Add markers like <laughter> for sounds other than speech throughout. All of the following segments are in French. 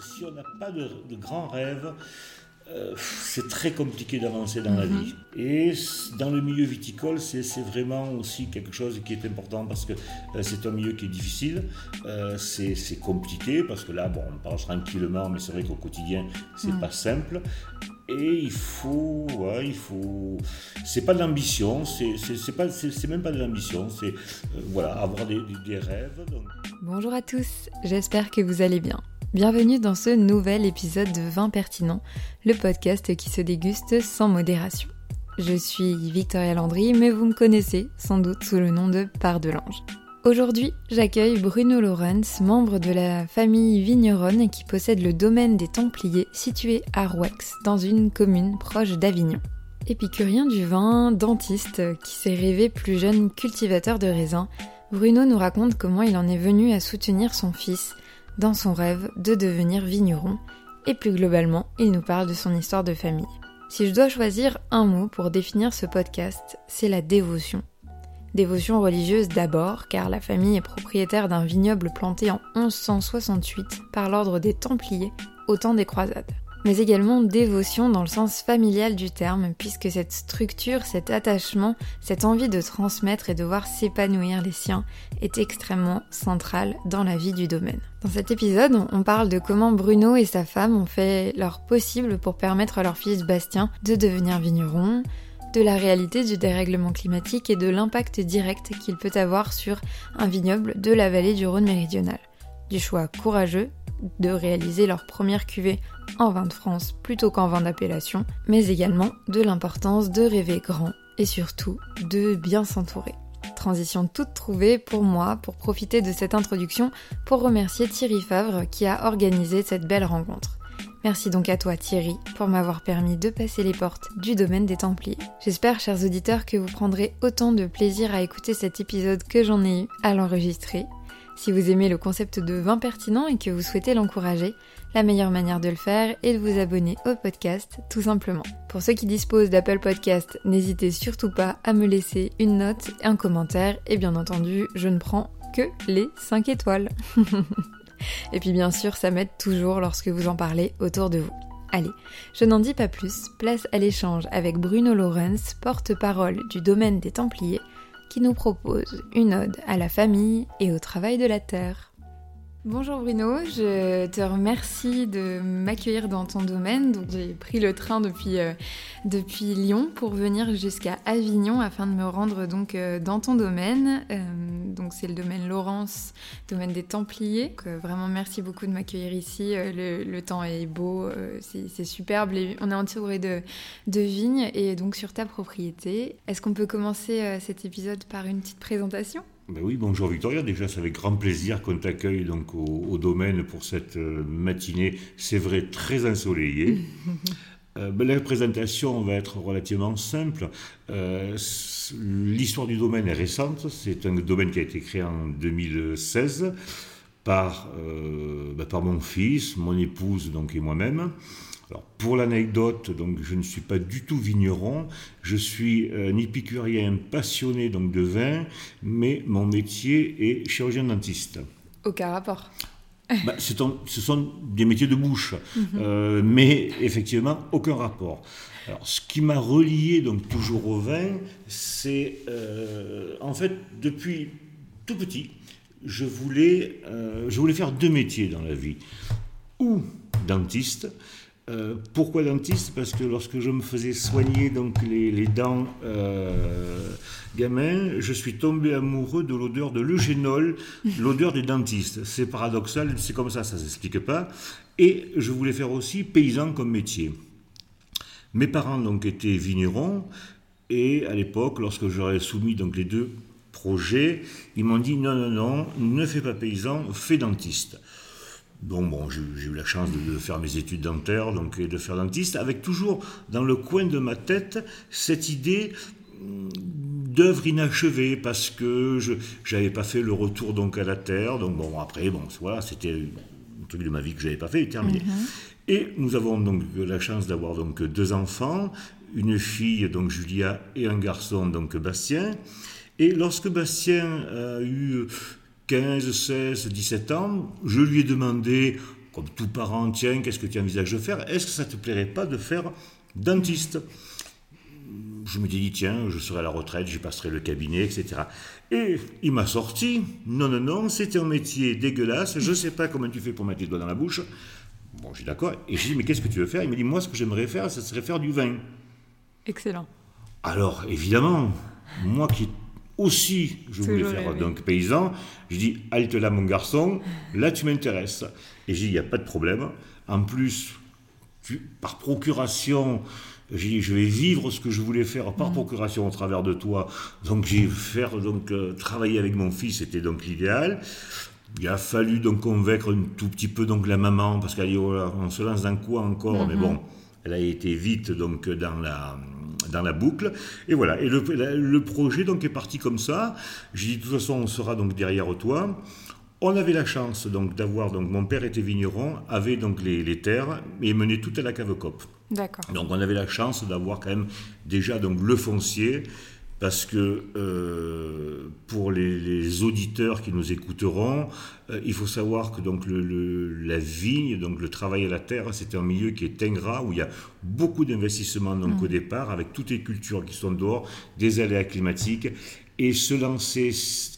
Si on n'a pas de, de grands rêves, euh, c'est très compliqué d'avancer dans la Mhm. vie. Et dans le milieu viticole, c'est vraiment aussi quelque chose qui est important parce que euh, c'est un milieu qui est difficile, euh, c'est compliqué parce que là, bon, on parle tranquillement, mais c'est vrai qu'au quotidien, c'est Mhm. pas simple. Et il faut, ouais, il faut. C'est pas de l'ambition, c'est pas, c'est même pas de l'ambition, c'est euh, voilà, avoir des, des- des rêves. Donc. Bonjour à tous, j'espère que vous allez bien. Bienvenue dans ce nouvel épisode de Vin Pertinent, le podcast qui se déguste sans modération. Je suis Victoria Landry, mais vous me connaissez sans doute sous le nom de Part de l'Ange. Aujourd'hui, j'accueille Bruno Lorenz, membre de la famille vigneronne qui possède le domaine des Templiers situé à Rouex, dans une commune proche d'Avignon. Épicurien du vin, dentiste, qui s'est rêvé plus jeune cultivateur de raisins, Bruno nous raconte comment il en est venu à soutenir son fils dans son rêve de devenir vigneron, et plus globalement, il nous parle de son histoire de famille. Si je dois choisir un mot pour définir ce podcast, c'est la dévotion. Dévotion religieuse d'abord, car la famille est propriétaire d'un vignoble planté en 1168 par l'ordre des Templiers au temps des croisades. Mais également dévotion dans le sens familial du terme, puisque cette structure, cet attachement, cette envie de transmettre et de voir s'épanouir les siens est extrêmement centrale dans la vie du domaine. Dans cet épisode, on parle de comment Bruno et sa femme ont fait leur possible pour permettre à leur fils Bastien de devenir vigneron, de la réalité du dérèglement climatique et de l'impact direct qu'il peut avoir sur un vignoble de la vallée du Rhône méridional. Du choix courageux de réaliser leur première cuvée en vin de France plutôt qu'en vin d'appellation, mais également de l'importance de rêver grand et surtout de bien s'entourer. Transition toute trouvée pour moi pour profiter de cette introduction pour remercier Thierry Favre qui a organisé cette belle rencontre. Merci donc à toi Thierry pour m'avoir permis de passer les portes du domaine des Templiers. J'espère, chers auditeurs, que vous prendrez autant de plaisir à écouter cet épisode que j'en ai eu à l'enregistrer. Si vous aimez le concept de vin pertinent et que vous souhaitez l'encourager, la meilleure manière de le faire est de vous abonner au podcast, tout simplement. Pour ceux qui disposent d'Apple Podcast, n'hésitez surtout pas à me laisser une note, un commentaire, et bien entendu, je ne prends que les 5 étoiles. <laughs> et puis bien sûr, ça m'aide toujours lorsque vous en parlez autour de vous. Allez, je n'en dis pas plus, place à l'échange avec Bruno Lorenz, porte-parole du domaine des Templiers, qui nous propose une ode à la famille et au travail de la terre. Bonjour Bruno, je te remercie de m'accueillir dans ton domaine. Donc j'ai pris le train depuis, euh, Lyon pour venir jusqu'à Avignon afin de me rendre donc euh, dans ton domaine. Euh, donc c'est le domaine Laurence, domaine des Templiers. Vraiment merci beaucoup de m'accueillir ici. Le, temps est beau, c'est superbe. On est entouré de, de vignes et donc sur ta propriété. Est-ce qu'on peut commencer cet épisode par une petite présentation? Ben oui, bonjour Victoria. Déjà, c'est avec grand plaisir qu'on t'accueille donc au, au domaine pour cette euh, matinée. C'est vrai, très ensoleillée. <laughs> Euh, ben, la présentation va être relativement simple. Euh, L'histoire du domaine est récente. C'est un domaine qui a été créé en 2016 par, euh, ben, par mon fils, mon épouse donc, et moi-même. Alors, pour l'anecdote, donc, je ne suis pas du tout vigneron, je suis un épicurien passionné donc, de vin, mais mon métier est chirurgien dentiste. Aucun rapport. <laughs> Bah, un- ce sont des métiers de bouche, euh, mais effectivement, aucun rapport. Alors, ce qui m'a relié donc toujours au vin, c'est euh, en fait depuis tout petit, je voulais, euh, je voulais faire deux métiers dans la vie, ou dentiste. Euh, pourquoi dentiste? Parce que lorsque je me faisais soigner donc les, dents euh, gamin, je suis tombé amoureux de l'odeur de l'eugénol, l'odeur des dentistes. C'est paradoxal, c'est comme ça, ça ne s'explique pas. Et je voulais faire aussi paysan comme métier. Mes parents donc étaient vignerons et à l'époque, lorsque j'aurais soumis donc les deux projets, ils m'ont dit non non non, ne fais pas paysan, fais dentiste. Donc bon, j'ai eu la chance de, de faire mes études dentaires donc, et de faire dentiste, avec toujours dans le coin de ma tête cette idée hum, d'œuvre inachevée parce que je n'avais pas fait le retour donc à la terre. Donc bon, après, bon, voilà, c'était un truc de ma vie que j'avais pas fait, et terminé. Et nous avons donc la chance d'avoir donc deux enfants, une fille donc Julia et un garçon donc Bastien. Et lorsque Bastien a eu 15, 16, 17 ans, je lui ai demandé comme tout parent, tiens, qu'est-ce que tu envisages de faire? Est-ce que ça te plairait pas de faire dentiste? Je me dit, tiens, je serai à la retraite, j'y passerai le cabinet, etc. Et il m'a sorti, non, non, non, c'était un métier dégueulasse, je ne sais pas comment tu fais pour mettre les doigts dans la bouche. Bon, je suis d'accord. Et je lui dit, mais qu'est-ce que tu veux faire? Il m'a dit, moi, ce que j'aimerais faire, ce serait faire du vin. Excellent. Alors, évidemment, moi qui aussi, je voulais faire donc paysan, je dis, halte là, mon garçon, là, tu m'intéresses. Et j'ai dit, il n'y a pas de problème. En plus, par procuration, je vais vivre ce que je voulais faire par mm. procuration au travers de toi. Donc j'ai faire donc euh, travailler avec mon fils, c'était donc l'idéal. Il a fallu donc convaincre un tout petit peu donc la maman parce qu'elle dit oh on se lance dans quoi encore mais mm-hmm. bon elle a été vite donc dans la dans la boucle et voilà et le, le projet donc est parti comme ça j'ai dit de toute façon on sera donc derrière toi on avait la chance donc d'avoir donc mon père était vigneron, avait donc les, terres et menait tout à la cave cop. D'accord. Donc on avait la chance d'avoir quand même déjà donc le foncier parce que euh, pour les, auditeurs qui nous écouteront, euh, il faut savoir que donc le, la vigne, donc le travail à la terre, c'est un milieu qui est ingrat où il y a beaucoup d'investissements donc mmh. au départ avec toutes les cultures qui sont dehors, des aléas climatiques et se lancer,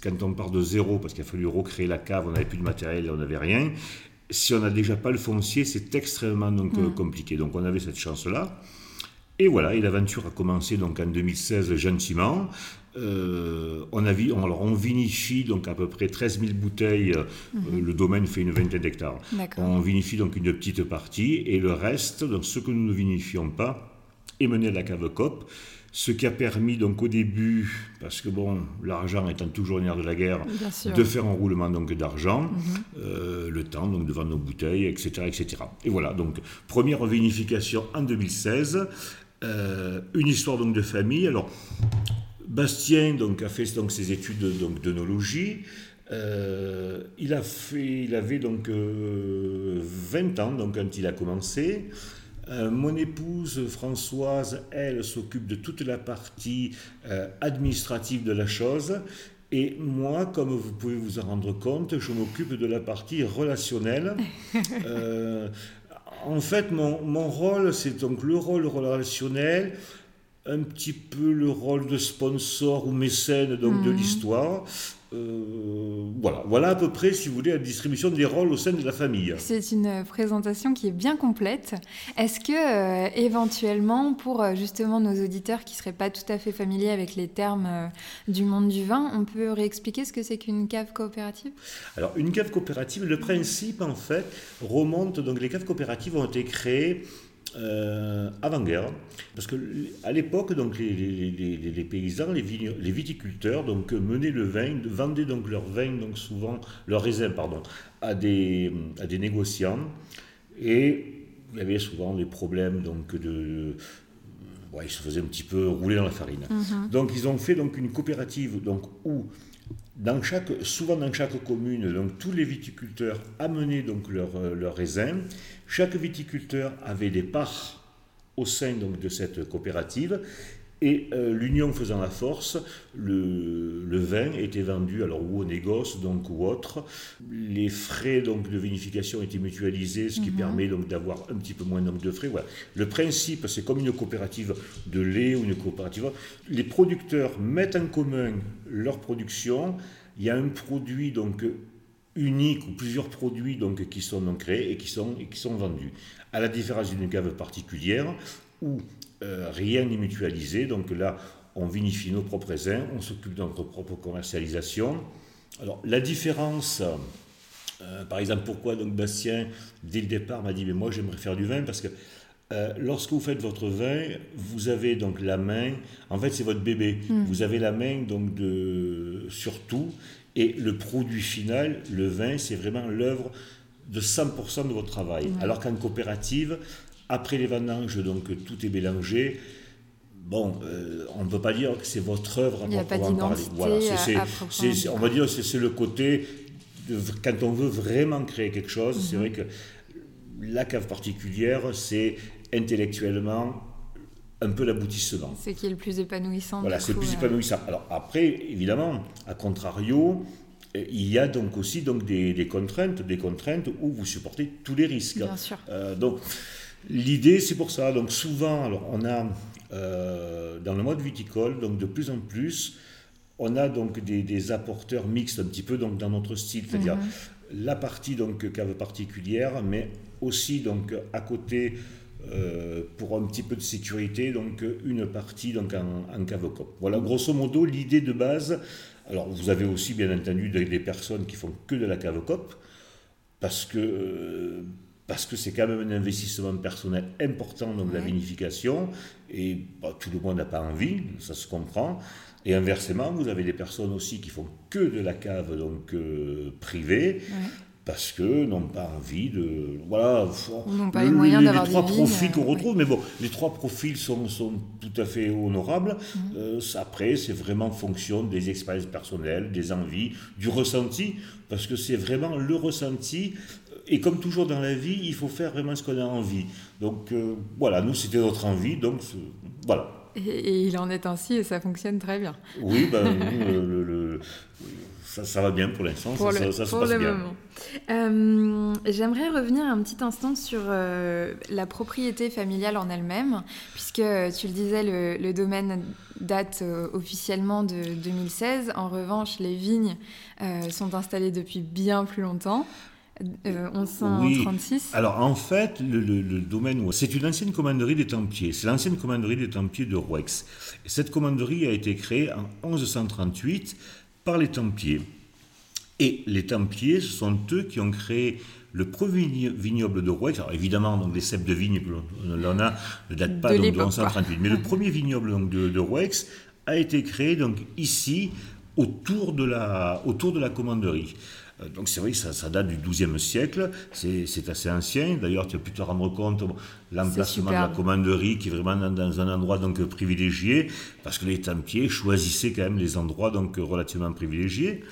quand on part de zéro, parce qu'il a fallu recréer la cave, on n'avait plus de matériel, on n'avait rien, si on n'a déjà pas le foncier, c'est extrêmement donc, mm. compliqué. Donc on avait cette chance-là. Et voilà, et l'aventure a commencé donc en 2016 gentiment. Euh, on, a, alors on vinifie donc à peu près 13 000 bouteilles. Mm-hmm. le domaine fait une vingtaine d'hectares. On vinifie donc une petite partie et le reste, donc ce que nous ne vinifions pas, est mené à la cave COP ce qui a permis donc au début, parce que bon, l'argent étant toujours une nerf de la guerre, de faire un roulement donc d'argent, mhm. euh, le temps donc de vendre nos bouteilles, etc., etc. Et voilà donc première vinification en 2016, euh, une histoire donc de famille. Alors Bastien donc a fait donc ses études donc d'œnologie. Euh, il, a fait, il avait donc 20 ans donc, quand il a commencé. Euh, mon épouse Françoise, elle, s'occupe de toute la partie euh, administrative de la chose. Et moi, comme vous pouvez vous en rendre compte, je m'occupe de la partie relationnelle. <laughs> En fait, mon, mon rôle, c'est donc le rôle relationnel, un petit peu le rôle de sponsor ou mécène donc, de mhm. l'histoire. Euh, voilà, voilà à peu près, si vous voulez, la distribution des rôles au sein de la famille. C'est une présentation qui est bien complète. Est-ce que, euh, éventuellement, pour euh, justement nos auditeurs qui ne seraient pas tout à fait familiers avec les termes du monde du vin, on peut réexpliquer ce que c'est qu'une cave coopérative? Alors, une cave coopérative, le principe, en fait, remonte. Donc, les caves coopératives ont été créées euh, avant-guerre, parce que à l'époque, donc les, les, paysans, les, viticulteurs, donc menaient le vin, vendaient donc leur vin, donc souvent leur raisin, pardon, à des, à des négociants, et il y avait souvent des problèmes donc de ouais, ils se faisaient un petit peu rouler dans la farine. Mm-hmm. Donc ils ont fait donc une coopérative donc où dans souvent dans chaque commune, donc tous les viticulteurs amenaient donc leur, euh, leur raisin. Chaque viticulteur avait des parts au sein de cette coopérative et euh, l'union faisant la force, le, le, vin était vendu alors ou au négoce donc ou autre. Les frais donc de vinification étaient mutualisés, ce qui mhm. permet donc d'avoir un petit peu moins donc, de frais. Voilà. Le principe, c'est comme une coopérative de lait ou une coopérative. Les producteurs mettent en commun leur production. Il y a un produit donc unique ou plusieurs produits donc qui sont donc créés et qui sont et qui sont vendus. À la différence d'une cave particulière où euh, rien n'est mutualisé. Donc là, on vinifie nos propres raisins, on s'occupe de notre propre commercialisation. Alors la différence, euh, par exemple, pourquoi donc Bastien, dès le départ, m'a dit, mais moi j'aimerais faire du vin parce que euh, lorsque vous faites votre vin, vous avez donc la main, en fait c'est votre bébé, hmm. vous avez la main donc de, sur tout, et le produit final, le vin, c'est vraiment l'œuvre de 100% de votre travail. Alors qu'en coopérative, après les vendanges, donc tout est mélangé. Bon, euh, on ne peut pas dire que c'est votre œuvre à Il n'y a pas d'identité voilà, On va dire que c'est le côté, de, quand on veut vraiment créer quelque chose, c'est mhm. vrai que la cave particulière, c'est intellectuellement un peu l'aboutissement. C'est qui est le plus épanouissant. Voilà, c'est le plus épanouissant. Alors après, évidemment, à contrario, il y a donc aussi donc des, contraintes, des contraintes où vous supportez tous les risques. Bien sûr. donc l'idée, c'est pour ça. Donc souvent, alors on a dans le mode viticole, donc de plus en plus, on a donc des, apporteurs mixtes un petit peu donc dans notre style, c'est-à-dire mhm. la partie donc cave particulière, mais aussi donc à côté euh, pour un petit peu de sécurité, donc une partie donc en, cave cop. Voilà grosso modo l'idée de base. Alors vous avez aussi bien entendu des, personnes qui font que de la cave cop parce que parce que c'est quand même un investissement personnel important dans la vinification et bah, tout le monde n'a pas envie, ça se comprend. Et inversement, vous avez des personnes aussi qui font que de la cave donc euh, privée. Parce que n'ont pas envie de. Voilà. n'ont pas les moyens d'avoir Les trois profils qu'on retrouve, mais bon, les trois profils sont, sont tout à fait honorables. Mhm. Euh, après, c'est vraiment en fonction des expériences personnelles, des envies, du ressenti, parce que c'est vraiment le ressenti. Et comme toujours dans la vie, il faut faire vraiment ce qu'on a envie. Donc euh, voilà, nous, c'était notre envie, donc voilà. Et, il en est ainsi et ça fonctionne très bien. Oui, ben, <laughs> le, ça, va bien pour l'instant, ça, se passe bien. Euh, j'aimerais revenir un petit instant sur euh, la propriété familiale en elle-même, puisque tu le disais, le, domaine date euh, officiellement de 2016. En revanche, les vignes sont installées depuis bien plus longtemps. 1136. Oui. Alors en fait, le, domaine, c'est une ancienne commanderie des Templiers. C'est l'ancienne commanderie des Templiers de Rouex. Cette commanderie a été créée en 1138 par les Templiers. Et les Templiers, ce sont eux qui ont créé le premier vignoble de Rouex. Alors évidemment, donc, les cèpes de vigne, l'on a, ne datent pas de, 1138. Mais le premier vignoble donc, de, de Rouex a été créé donc, ici, autour de la, autour de la commanderie. Euh, donc c'est vrai que ça, date du XIIe siècle, c'est assez ancien. D'ailleurs, tu as pu te rendre compte l'emplacement de la commanderie qui est vraiment dans, un endroit donc privilégié, parce que les Templiers choisissaient quand même les endroits donc relativement privilégiés.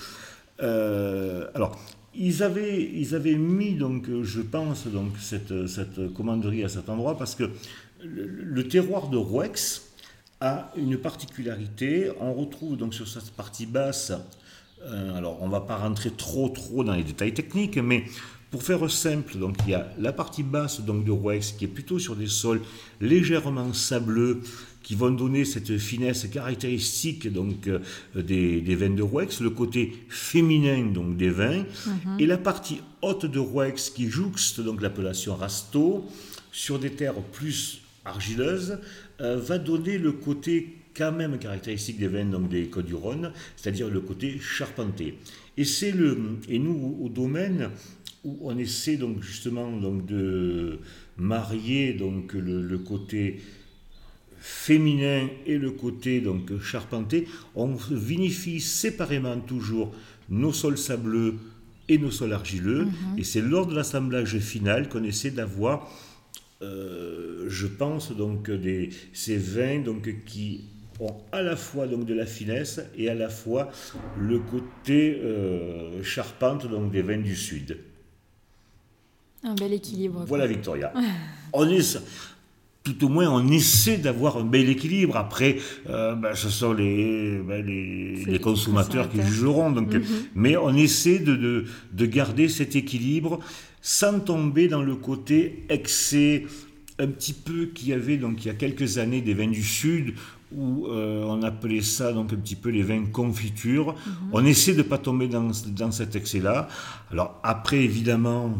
Euh, alors, ils avaient, ils avaient mis donc, je pense, donc cette, cette commanderie à cet endroit parce que le, terroir de Rouex a une particularité. On retrouve donc sur cette partie basse alors, on ne va pas rentrer trop trop dans les détails techniques, mais pour faire simple, donc il y a la partie basse donc de Rouex qui est plutôt sur des sols légèrement sableux qui vont donner cette finesse caractéristique donc euh, des, vins de Rouex, le côté féminin donc des vins, mhm. et la partie haute de Rouex qui jouxte donc l'appellation Rasto sur des terres plus argileuses euh, va donner le côté quand même caractéristique des vins donc des Côtes du Rhône, c'est-à-dire le côté charpenté. Et c'est le et nous au domaine où on essaie donc justement donc de marier donc le, côté féminin et le côté donc charpenté, on vinifie séparément toujours nos sols sableux et nos sols argileux, mhm. et c'est lors de l'assemblage final qu'on essaie d'avoir, euh, je pense donc des, ces vins donc qui ont à la fois donc de la finesse et à la fois le côté euh, charpente donc des vins du sud. Un bel équilibre. Voilà Victoria. <laughs> on est, tout au moins on essaie d'avoir un bel équilibre. Après, euh, ben, ce sont les, ben, les, consommateurs qui jugeront. Donc, mhm. Mais on essaie de, de, garder cet équilibre sans tomber dans le côté excès un petit peu qu'il y avait donc il y a quelques années des vins du sud où euh, on appelait ça donc un petit peu les vins confitures. Mhm. On essaie de ne pas tomber dans, dans cet excès-là. Alors après, évidemment,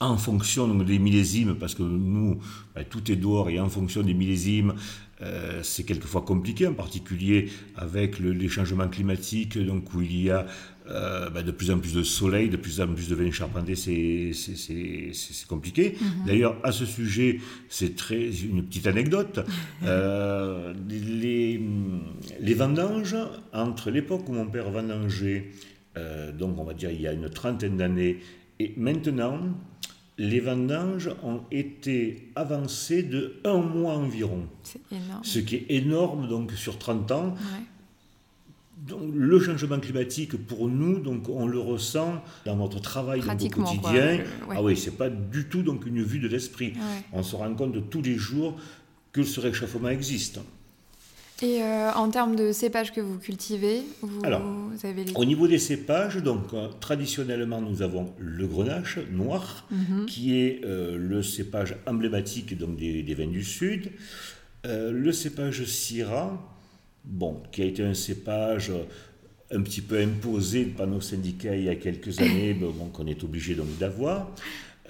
en fonction des millésimes, parce que nous, ben, tout est dehors, et en fonction des millésimes, euh, c'est quelquefois compliqué, en particulier avec les changements climatiques, donc où il y a euh, ben, de plus en plus de soleil, de plus en plus de vins charpentés, c'est compliqué. Mhm. D'ailleurs, à ce sujet, c'est très une petite anecdote. <laughs> Euh, les, les, vendanges, entre l'époque où mon père vendangeait, donc on va dire il y a une trentaine d'années, et maintenant, les vendanges ont été avancées de un mois environ. Énorme. Ce qui est énorme donc sur 30 ans. Donc, le changement climatique, pour nous, donc, on le ressent dans notre travail au quotidien. Ah oui, c'est pas du tout donc, une vue de l'esprit. On se rend compte tous les jours que ce réchauffement existe. Et euh, en termes de cépages que vous cultivez, vous, Alors, avez les... Au niveau des cépages, donc euh, traditionnellement nous avons le grenache noir, Mhm. qui est euh, le cépage emblématique donc, des, des vins du Sud. Le cépage Syrah, bon, qui a été un cépage un petit peu imposé par nos syndicats il y a quelques <coughs> années, bon, qu'on est obligé donc d'avoir.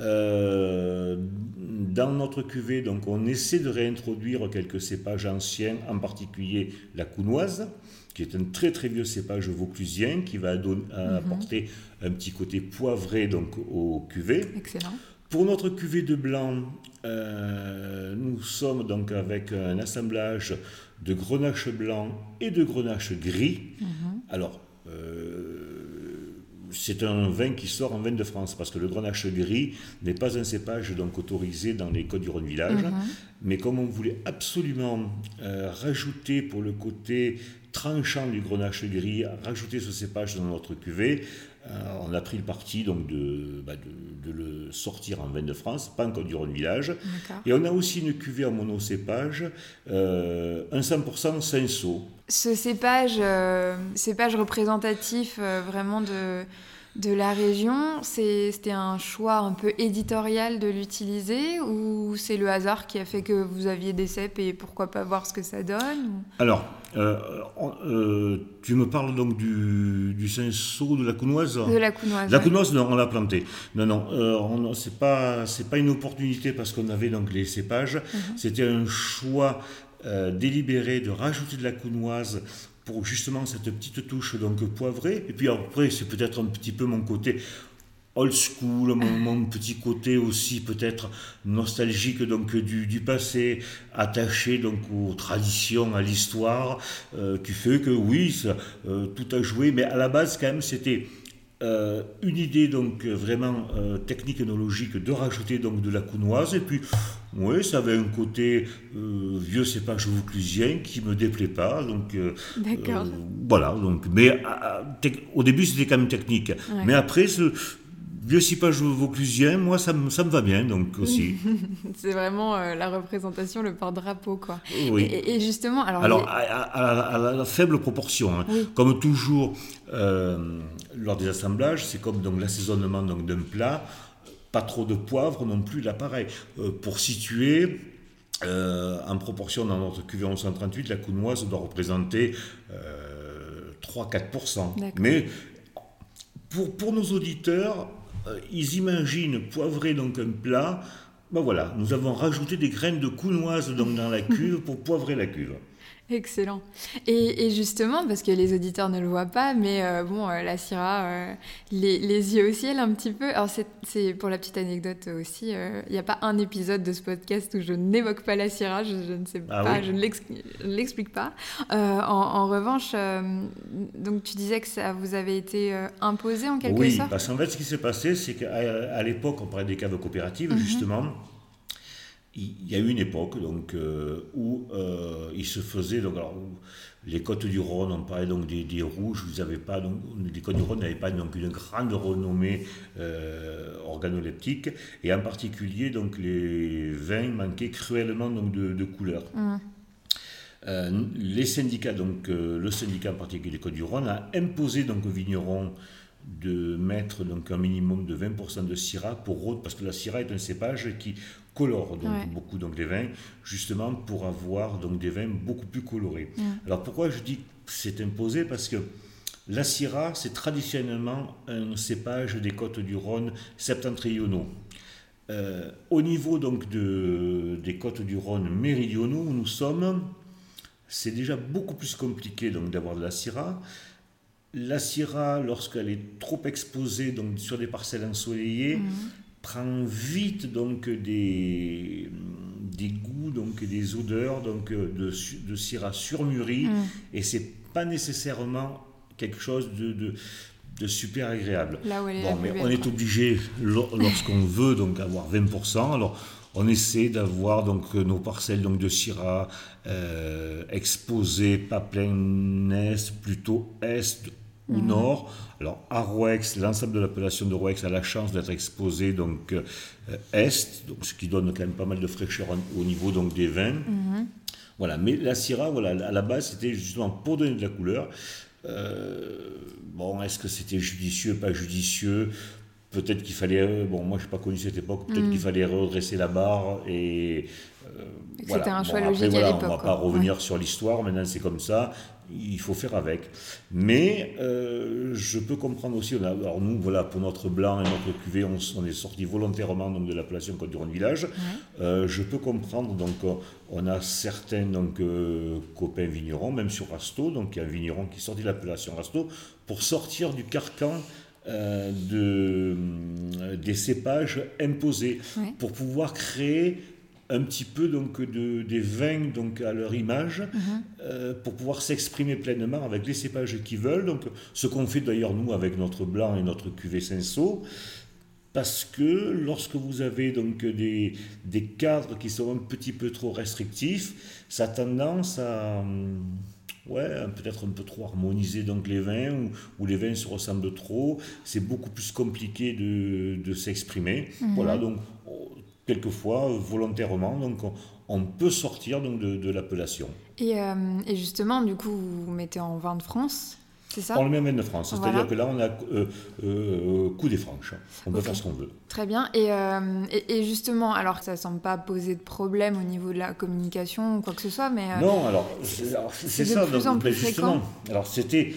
Euh, dans notre cuvée, donc, on essaie de réintroduire quelques cépages anciens, en particulier la counoise, qui est un très très vieux cépage vauclusien qui va don- apporter un petit côté poivré donc, au cuvée. Excellent. Pour notre cuvée de blanc, euh, nous sommes donc avec un assemblage de grenache blanc et de grenache gris. Alors, euh, c'est un vin qui sort en vin de France parce que le grenache gris n'est pas un cépage donc autorisé dans les codes du Rhône village. Mais comme on voulait absolument euh, rajouter pour le côté tranchant du grenache gris, rajouter ce cépage dans notre cuvée, on a pris le parti donc de, bah, de, de le sortir en vin de France, pas en Côte du Rhône village. Et on a aussi une cuvée en monocépage, euh, un 100% Cinsault. Ce cépage, euh, cépage représentatif euh, vraiment de, de la région, c'était un choix un peu éditorial de l'utiliser ou c'est le hasard qui a fait que vous aviez des cèpes et pourquoi pas voir ce que ça donne Alors, euh, euh, tu me parles donc du, du Cinsault, de la Counoise? De la counoise. La counoise, non, on l'a plantée. Non, non, euh, c'est pas, pas une opportunité parce qu'on avait donc les cépages. Mhm. C'était un choix euh, délibéré de rajouter de la counoise justement cette petite touche donc poivrée. Et puis après, c'est peut-être un petit peu mon côté old school, mon, petit côté aussi peut-être nostalgique donc du, passé, attaché donc aux traditions, à l'histoire, euh, qui fait que oui, euh, tout a joué, mais à la base quand même c'était euh, une idée donc euh, vraiment euh, technique œnologique de rajouter donc de la counoise et puis oui ça avait un côté euh, vieux cépage vauclusien qui me déplaît pas donc euh, D'accord. voilà donc mais à- tec- au début c'était quand même technique Ouais. mais après ce vieux cépage vauclusien moi ça me, ça me va bien donc aussi <laughs> C'est vraiment euh, la représentation, le porte-drapeau quoi. oui Et, et justement, alors, Alors, les- à, à- à la, à la- la faible proportion, hein. Oui. comme toujours euh, lors des assemblages, c'est comme donc l'assaisonnement donc, d'un plat, pas trop de poivre non plus, là pareil. Euh, pour situer, euh, en proportion dans notre cuvée 1138, la counoise doit représenter euh, 3-4%. D'accord. Mais pour, pour nos auditeurs, ils imaginent poivrer donc un plat. Ben voilà, nous avons rajouté des graines de counoise donc dans la <laughs> cuve pour poivrer la cuve. Excellent. Et, et justement, parce que les auditeurs ne le voient pas, mais euh, bon, euh, la Syrah, euh, les, les yeux au ciel un petit peu. Alors, c'est- pour la petite anecdote aussi, il n'y a pas un épisode de ce podcast où je n'évoque pas la Syrah, je, je ne sais Ah pas, oui je ne l'explique pas. En, en revanche, donc tu disais que ça vous avait été imposé en quelque oui, sorte? parce qu'en fait, ce qui s'est passé, c'est qu'à à l'époque, on parlait des caves coopératives, Mhm. justement. Il y a eu une époque donc, euh, où euh, il se faisait. Donc, alors, les côtes du Rhône, on parlait donc des, des rouges, vous avez pas, donc, les côtes du Rhône n'avaient pas donc, une grande renommée euh, organoleptique, et en particulier, donc, les vins manquaient cruellement donc, de, de couleur. Euh, les syndicats, donc le syndicat en particulier des Côtes-du-Rhône, a imposé donc aux vignerons de mettre donc un minimum de 20% de syrah pour parce que la syrah est un cépage qui colore donc Ouais. beaucoup donc les vins, justement pour avoir donc des vins beaucoup plus colorés. Alors pourquoi je dis que c'est imposé? Parce que la syrah, c'est traditionnellement un cépage des côtes du Rhône septentrionaux. Euh, au niveau donc de, des côtes du Rhône méridionaux où nous sommes, c'est déjà beaucoup plus compliqué donc d'avoir de la syrah. La syrah, lorsqu'elle est trop exposée donc sur des parcelles ensoleillées, prend vite donc des, des goûts donc des odeurs donc de, de syrah surmûrie Mm. et c'est pas nécessairement quelque chose de, de, de super agréable. Là où elle est Bon, la mais on est obligé lo- lorsqu'on veut donc avoir 20%. Alors on essaie d'avoir donc nos parcelles donc de Syrah euh, exposées pas plein est, plutôt est ou Mhm. nord. Alors à Rouex, l'ensemble de l'appellation de Rouex a la chance d'être exposé donc euh, est, donc ce qui donne quand même pas mal de fraîcheur au niveau donc des vins. Mhm. Voilà, mais la Syrah, voilà, à la base, c'était justement pour donner de la couleur. bon, est-ce que c'était judicieux, pas judicieux? Peut-être qu'il fallait, bon, moi je n'ai pas connu cette époque, peut-être mm. qu'il fallait redresser la barre et. C'était un choix logique à l'époque. On ne va pas revenir sur l'histoire, maintenant c'est comme ça. Il faut faire avec. Mais euh, je peux comprendre aussi, alors nous, voilà, pour notre blanc et notre cuvée, on, est sorti volontairement donc, de l'appellation Côte du Rhône Village. Euh, je peux comprendre, donc on a certains donc, euh, copains vignerons, même sur Rasto, donc il y a un vigneron qui sortit de l'appellation Rasto, pour sortir du carcan de, des cépages imposés, pour pouvoir créer un petit peu donc de, des vins donc à leur image mhm. euh, pour pouvoir s'exprimer pleinement avec les cépages qu'ils veulent. Donc ce qu'on fait d'ailleurs nous avec notre blanc et notre cuvée Cinsault. Parce que lorsque vous avez donc des, des cadres qui sont un petit peu trop restrictifs, ça a tendance à ouais, peut-être un peu trop harmoniser donc les vins, ou, ou, les vins se ressemblent trop, c'est beaucoup plus compliqué de, de s'exprimer. Mhm. Voilà, donc quelquefois volontairement. Donc on, peut sortir donc, de, l'appellation. Euh, et, justement, du coup, vous mettez en vin de France c'est ça? On le met en vin de France. C'est-à-dire que là, on a euh, euh, coup des franches. On peut faire ce qu'on veut. Très bien. Et, et, justement, alors ça ne semble pas poser de problème au niveau de la communication ou quoi que ce soit, mais... non, alors c'est ça. Plus donc, en plus justement, alors c'était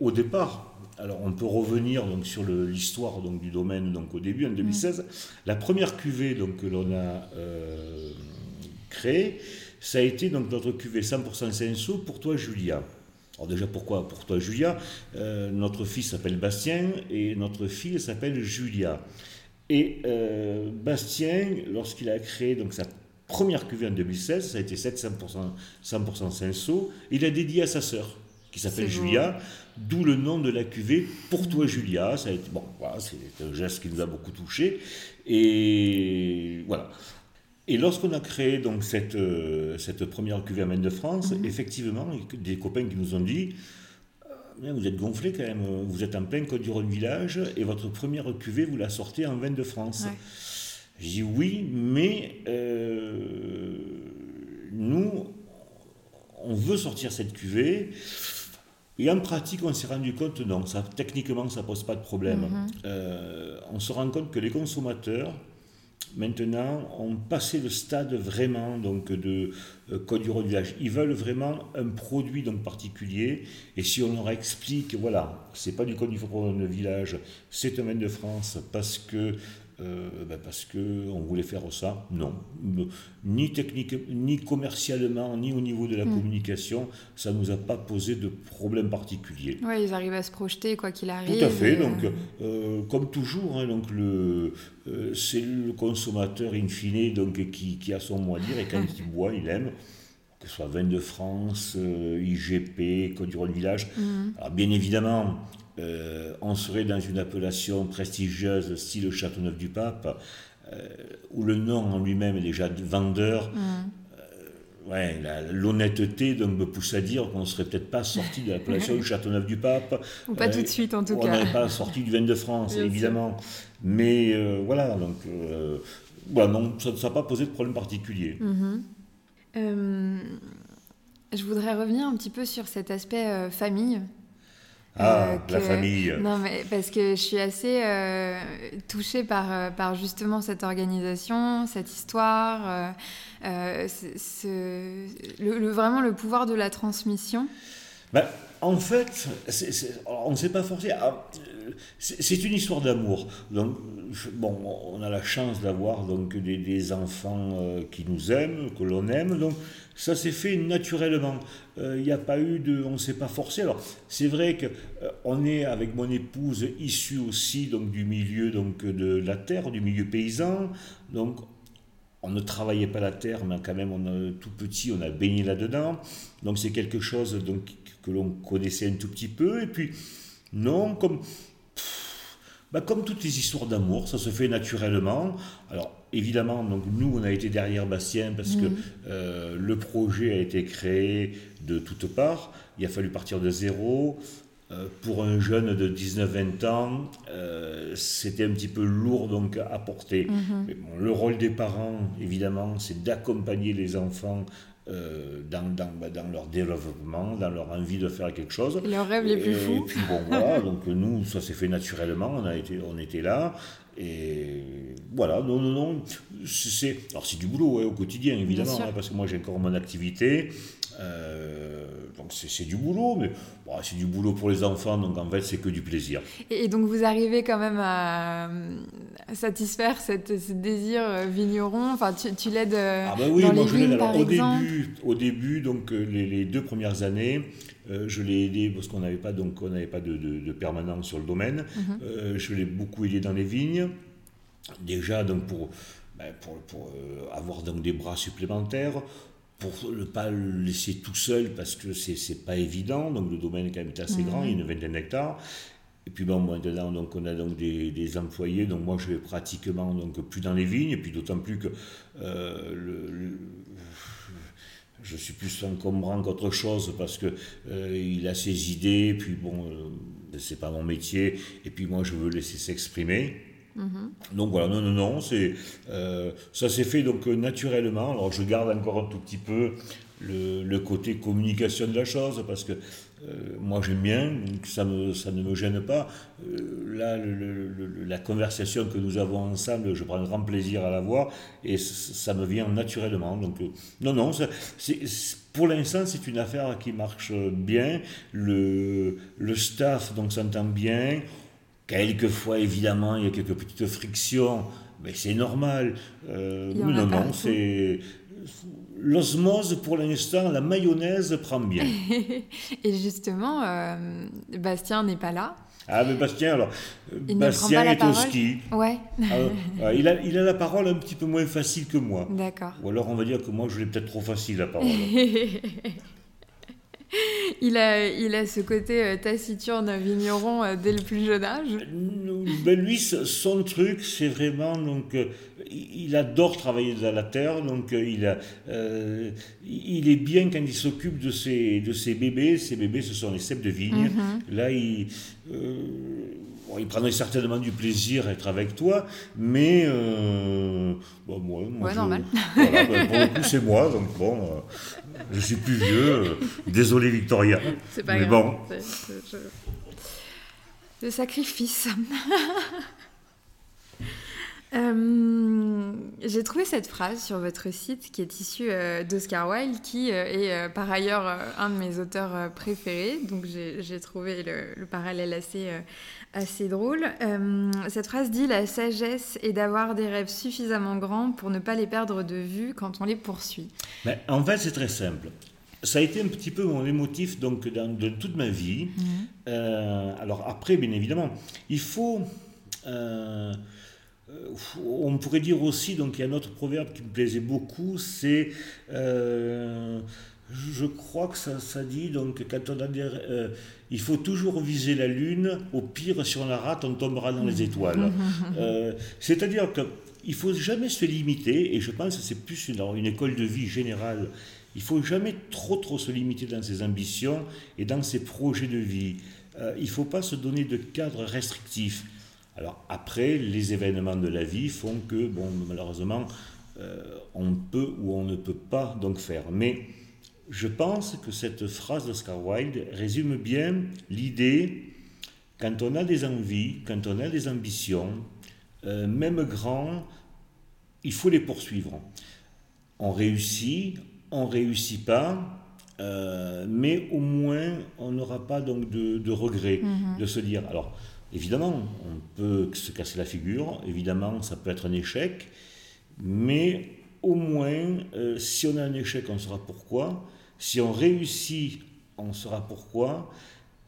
au départ, alors on peut revenir donc sur l'histoire donc du domaine donc au début en 2016. Mm. La première cuvée donc que l'on a euh, créée, ça a été donc notre cuvée 100% Senso pour toi Julia. Alors déjà pourquoi pour toi Julia? Euh, Notre fils s'appelle Bastien et notre fille s'appelle Julia. Et euh, Bastien, lorsqu'il a créé donc sa première cuvée en 2016, ça a été 700% 100% Senso, il a dédié à sa sœur qui s'appelle Julia, d'où le nom de la cuvée Pour toi Julia. Ça a été, bon, voilà, c'est un geste qui nous a beaucoup touché. Et voilà. Et lorsqu'on a créé donc cette, euh, cette première cuvée à Maine de France, mhm. effectivement, des copains qui nous ont dit euh, vous êtes gonflé quand même, vous êtes en plein Côte du Rhône village et votre première cuvée, vous la sortez en vin de France. J'ai dit oui, mais euh, nous, on veut sortir cette cuvée. Et en pratique, on s'est rendu compte, non, ça, techniquement, ça ne pose pas de problème. Mhm. Euh, on se rend compte que les consommateurs, maintenant, ont passé le stade vraiment donc, de euh, Code du Village. Ils veulent vraiment un produit donc, particulier. Et si on leur explique, voilà, c'est pas du Code du Village, c'est un vin de France parce que euh, ben parce qu'on voulait faire ça. Non. Ni technique, ni commercialement, ni au niveau de la hmm. communication, ça ne nous a pas posé de problème particulier. Oui, ils arrivent à se projeter quoi qu'il arrive. Tout à fait. Donc, euh, euh, comme toujours, hein, donc le, c'est le consommateur in fine donc, qui, qui a son mot à dire et quand il boit, il aime que ce soit Vin de France, IGP, Côte du Rhône Village. Hmm. Alors, bien évidemment, euh, on serait dans une appellation prestigieuse style Châteauneuf du Pape, euh, où le nom en lui-même est déjà vendeur. Mm. Euh, ouais, l'honnêteté me pousse à dire qu'on ne serait peut-être pas sorti de l'appellation <laughs> Châteauneuf du Pape. Ou pas tout de suite en tout cas. On n'aurait pas sorti du vin de France, évidemment. Mais voilà, donc non, ça n'a pas posé de problème particulier. Mm-hmm. je voudrais revenir un petit peu sur cet aspect famille ah, euh, la famille. Non, mais parce que je suis assez euh, touchée par, euh, par justement cette organisation, cette histoire, ce, le, vraiment le pouvoir de la transmission. Ben, en fait, on ne sait pas forcément. Ah, c'est une histoire d'amour. Donc, bon, on a la chance d'avoir donc des, enfants qui nous aiment, que l'on aime. Donc, ça s'est fait naturellement. Euh, il n'y a pas eu de, on ne s'est pas forcé. Alors c'est vrai que euh, on est avec mon épouse issu aussi donc du milieu donc de la terre, du milieu paysan. Donc on ne travaillait pas la terre, mais quand même on a, tout petit, on a baigné là-dedans. Donc c'est quelque chose donc que l'on connaissait un tout petit peu. Et puis non, comme bah, comme toutes les histoires d'amour, ça se fait naturellement. Alors évidemment, donc nous, on a été derrière Bastien parce que mm. euh, le projet a été créé de toutes parts. Il a fallu partir de zéro. Euh, pour un jeune de 19-20 ans, euh, c'était un petit peu lourd donc à porter. Mm-hmm. le rôle des parents, évidemment, c'est d'accompagner les enfants euh, dans, dans, bah, dans, leur développement, dans leur envie de faire quelque chose. Leurs rêves les plus fous. Et puis bon, voilà, <laughs> donc nous, ça s'est fait naturellement, on, a été, on était là. Et voilà, non, non, non. C'est, alors c'est du boulot au quotidien, évidemment, hein, parce que moi j'ai encore mon activité. Euh, donc c'est du boulot, mais bon, c'est du boulot pour les enfants, donc en fait c'est que du plaisir. Et, donc vous arrivez quand même à, satisfaire cette, ce désir euh, vigneron? Enfin, tu, tu l'aides euh, ah bah oui, dans moi, les je vignes, par au début, au début, donc les, les deux premières années, je l'ai aidé parce qu'on n'avait pas, donc, on n'avait pas de, de, de, permanence sur le domaine. Mhm. je l'ai beaucoup aidé dans les vignes. Déjà, donc pour, ben, pour, pour avoir donc des bras supplémentaires, pour ne pas le laisser tout seul parce que c'est n'est pas évident. Donc le domaine est quand même assez grand, il y a une vingtaine d'hectares. Et puis bon, maintenant, donc, on a donc des, des, employés, donc moi je vais pratiquement donc, plus dans les vignes, et puis d'autant plus que euh, le, je suis plus encombrant qu'autre chose parce que euh, il a ses idées, puis bon, euh, c'est pas mon métier, et puis moi je veux laisser s'exprimer. Mm-hmm. Donc voilà, non, non, non, euh, ça s'est fait donc euh, naturellement. Alors je garde encore un tout petit peu le, côté communication de la chose parce que euh, moi j'aime bien, ça, ça ne me gêne pas. là, la conversation que nous avons ensemble, je prends un grand plaisir à la voir et ça me vient naturellement. Donc non, non, pour l'instant c'est une affaire qui marche bien. Le, le staff s'entend bien. Quelquefois, évidemment, il y a quelques petites frictions, mais c'est normal. Euh, non, non, c'est. L'osmose, pour l'instant, la mayonnaise prend bien. <laughs> Et justement, euh, Bastien n'est pas là. Ah, mais Bastien, alors, Bastien est au ski. Ouais. <laughs> Ah, il, a, il a la parole un petit peu moins facile que moi. D'accord. Ou alors, on va dire que moi, je l'ai peut-être trop facile, la parole. <laughs> <laughs> il, a, il a ce côté euh, taciturne vigneron euh, dès le plus jeune âge ben Lui, son truc, c'est vraiment. Donc, euh, il adore travailler dans la terre, donc il, a, il est bien quand il s'occupe de ses, de ses bébés. Ses bébés, ce sont les cèpes de vigne. Mm-hmm. Là, il il prendrait certainement du plaisir à être avec toi, mais euh, bon, moi, moi ouais, normal. Voilà, ben, pour le coup, c'est moi, donc bon, euh, je suis plus vieux. Euh, désolé, Victoria. C'est pas mais grave. Bon. Le sacrifice. <laughs> Euh, j'ai trouvé cette phrase sur votre site qui est issue euh, d'Oscar Wilde, qui euh, est par ailleurs un de mes auteurs préférés. Donc j'ai trouvé le, parallèle assez, assez drôle. cette phrase dit La sagesse est d'avoir des rêves suffisamment grands pour ne pas les perdre de vue quand on les poursuit. Mais en fait, c'est très simple. Ça a été un petit peu mon émotif donc, dans, de toute ma vie. Mmh. alors après, bien évidemment, il faut euh, on pourrait dire aussi, donc il y a un autre proverbe qui me plaisait beaucoup, c'est, euh, je crois que ça, ça, dit, donc quand on a euh, il faut toujours viser la lune, au pire si on la rate, on tombera dans les étoiles. <laughs> C'est-à-dire qu'il faut jamais se limiter, et je pense que c'est plus une, une école de vie générale, il faut jamais trop trop se limiter dans ses ambitions et dans ses projets de vie. il ne faut pas se donner de cadre restrictif. Alors après, les événements de la vie font que, bon, malheureusement, euh, on peut ou on ne peut pas donc faire. Mais je pense que cette phrase d'Oscar Wilde résume bien l'idée, quand on a des envies, quand on a des ambitions, euh, même grands, il faut les poursuivre. On réussit, on réussit pas, euh, mais au moins on n'aura pas donc de, de regrets, mm-hmm. de se dire, alors Évidemment, on peut se casser la figure, évidemment, ça peut être un échec, mais au moins, euh, si on a un échec, on saura pourquoi. Si on réussit, on saura pourquoi.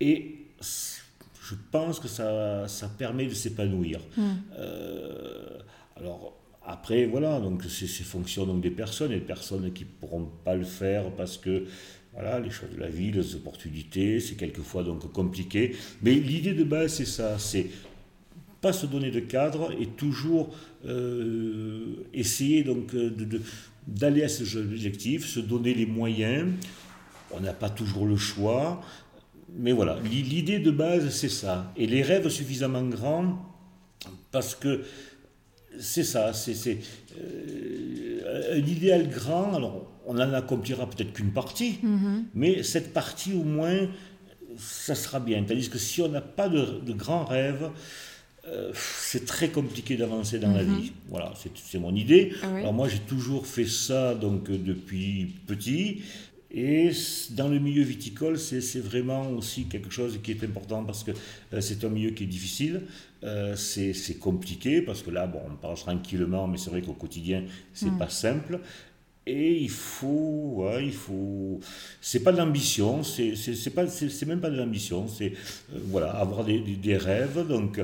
Et je pense que ça, ça permet de s'épanouir. Hmm. Euh, alors, après, voilà, donc c'est fonction donc des personnes, et des personnes qui ne pourront pas le faire parce que voilà, les choses de la vie, les opportunités, c'est quelquefois donc compliqué. Mais l'idée de base, c'est ça, c'est pas se donner de cadre et toujours euh, essayer donc euh, d'aller à ce objectif, se donner les moyens. On n'a pas toujours le choix, mais voilà, l'idée de base, c'est ça. Et les rêves suffisamment grands, parce que c'est ça, c'est euh, un idéal grand. Alors, on n'en accomplira peut-être qu'une partie, Mhm. mais cette partie au moins, ça sera bien. Tandis que si on n'a pas de, de grands rêves, euh, c'est très compliqué d'avancer dans la vie. Voilà, c'est mon idée. Ah oui. Alors moi, j'ai toujours fait ça donc euh, depuis petit. Et dans le milieu viticole, c'est vraiment aussi quelque chose qui est important parce que euh, c'est un milieu qui est difficile, euh, c'est compliqué parce que là, bon, on parle tranquillement, mais c'est vrai qu'au quotidien, c'est pas simple. Et il faut, ouais, il faut. C'est pas de l'ambition, c'est c'est- c'est pas, c'est c'est même pas de l'ambition, c'est euh, voilà, avoir des, des- des rêves. Donc,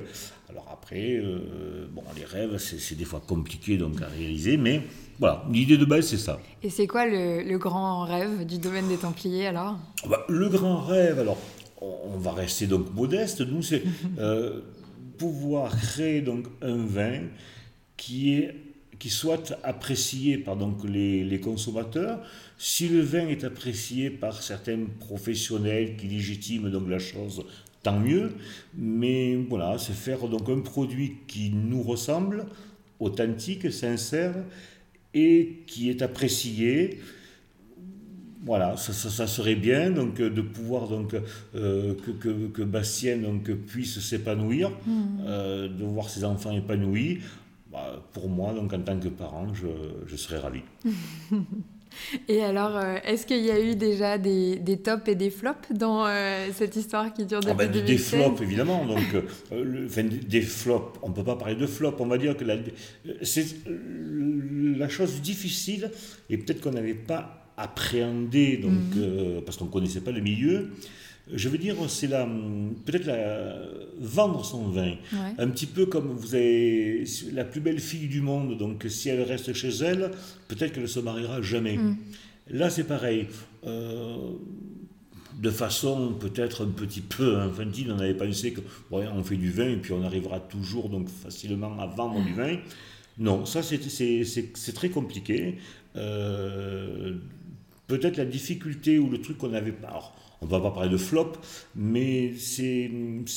alors après, euh, bon, les rêves, c'est c'est des fois compliqué donc à réaliser, mais voilà, l'idée de base, c'est ça. Et c'est quoi le, le grand rêve du domaine des Templiers alors? Bah, le grand rêve, alors, on, on va rester donc modeste. Nous, c'est <laughs> euh, pouvoir créer donc un vin qui est qui soit apprécié par donc les, les consommateurs. Si le vin est apprécié par certains professionnels qui légitiment donc la chose, tant mieux. Mais voilà, c'est faire donc un produit qui nous ressemble, authentique, sincère et qui est apprécié voilà, ça, ça- ça serait bien donc de pouvoir donc euh, que, que, que Bastien donc puisse s'épanouir, euh, de voir ses enfants épanouis. Bah, pour moi, donc en tant que parent, je, je serais ravi. <laughs> Et alors, euh, est-ce qu'il y a eu déjà des, des tops et des flops dans euh, cette histoire qui dure Ah depuis ben, des 2016 flops, évidemment. Donc, euh, le- enfin, des flops, on ne peut pas parler de flops. On va dire que la, c'est la chose difficile, et peut-être qu'on n'avait pas appréhendé, donc, euh, parce qu'on ne connaissait pas le milieu. Je veux dire, c'est la, peut-être la, vendre son vin. Ouais. Un petit peu comme vous avez la plus belle fille du monde, donc si elle reste chez elle, peut-être qu'elle ne se mariera jamais. Là, c'est pareil. Euh, de façon peut-être un petit peu infantile, on avait pensé que ouais, on fait du vin et puis on arrivera toujours donc facilement à vendre du vin. Non, ça c'est- très compliqué. Euh, peut-être la difficulté ou le truc qu'on avait pas. alors, on va pas parler de flop, mais c'est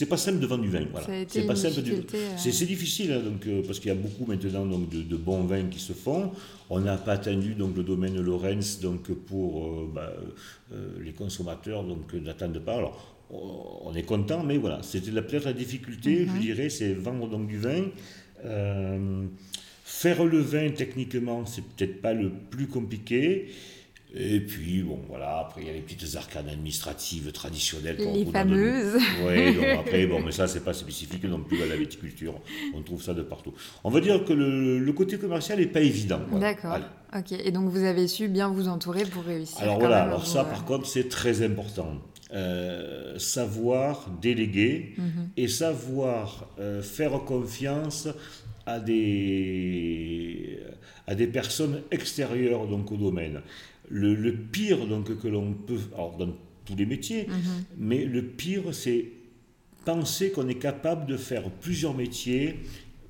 pas simple de vendre du vin. Voilà. C'est pas simple. du- euh. C'est difficile hein, donc euh, parce qu'il y a beaucoup maintenant donc de, de bons vins qui se font. On n'a pas attendu donc le domaine Lorenz donc pour euh, bah, euh, les consommateurs donc n'attendent pas. Alors on est content, mais voilà, c'était la- peut-être la difficulté, je dirais, c'est vendre donc du vin. Euh, faire le vin techniquement, c'est peut-être pas le plus compliqué. Et puis, bon, voilà, après, il y a les petites arcanes administratives traditionnelles. Les fameuses. oui, donc <laughs> après, bon, mais ça, c'est pas spécifique non plus à la viticulture. On trouve ça de partout. On va dire que le, le côté commercial n'est pas évident. voilà. D'accord. Ok. Et donc vous avez su bien vous entourer pour réussir. Alors voilà, alors vous, ça, euh, par contre, c'est très important. Euh, savoir déléguer Mhm. et savoir euh, faire confiance à des, à des personnes extérieures donc, au domaine. Le, le pire donc, que l'on peut, alors dans tous les métiers, Mhm. mais le pire c'est penser qu'on est capable de faire plusieurs métiers